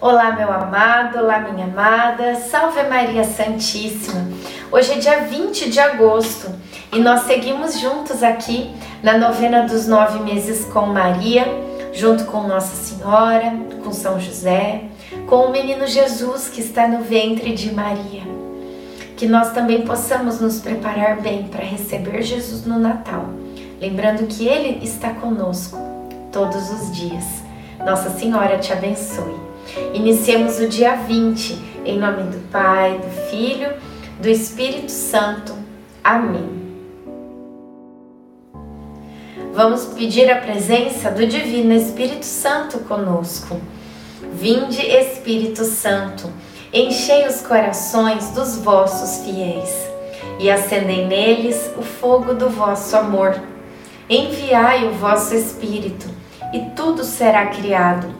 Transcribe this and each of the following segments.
Olá, meu amado, olá, minha amada, salve Maria Santíssima. Hoje é dia 20 de agosto e nós seguimos juntos aqui na novena dos nove meses com Maria, junto com Nossa Senhora, com São José, com o menino Jesus que está no ventre de Maria. Que nós também possamos nos preparar bem para receber Jesus no Natal, lembrando que Ele está conosco todos os dias. Nossa Senhora te abençoe. Iniciemos o dia 20, em nome do Pai, do Filho, do Espírito Santo. Amém. Vamos pedir a presença do Divino Espírito Santo conosco. Vinde, Espírito Santo, enchei os corações dos vossos fiéis e acendei neles o fogo do vosso amor. Enviai o vosso Espírito, e tudo será criado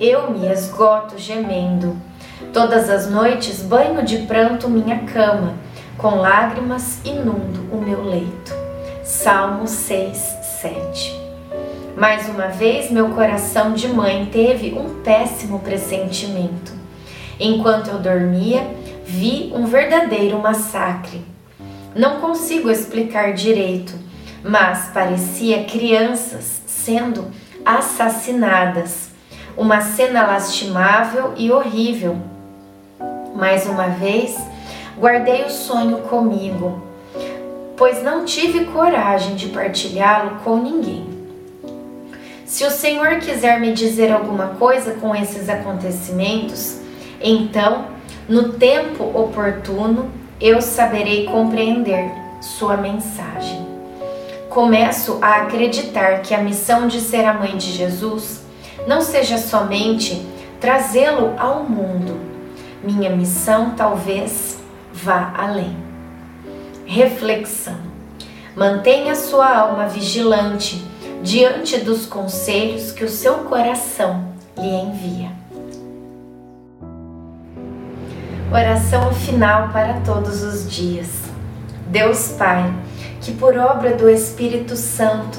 Eu me esgoto gemendo. Todas as noites banho de pranto minha cama, com lágrimas inundo o meu leito. Salmo 6, 7. Mais uma vez meu coração de mãe teve um péssimo pressentimento. Enquanto eu dormia, vi um verdadeiro massacre. Não consigo explicar direito, mas parecia crianças sendo assassinadas uma cena lastimável e horrível. Mais uma vez, guardei o sonho comigo, pois não tive coragem de partilhá-lo com ninguém. Se o Senhor quiser me dizer alguma coisa com esses acontecimentos, então, no tempo oportuno, eu saberei compreender sua mensagem. Começo a acreditar que a missão de ser a mãe de Jesus não seja somente trazê-lo ao mundo. Minha missão talvez vá além. Reflexão. Mantenha sua alma vigilante diante dos conselhos que o seu coração lhe envia. Oração final para todos os dias. Deus Pai, que por obra do Espírito Santo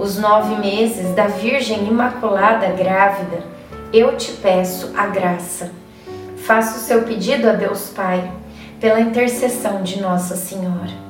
os nove meses da Virgem Imaculada grávida, eu te peço a graça. Faça o seu pedido a Deus Pai, pela intercessão de Nossa Senhora.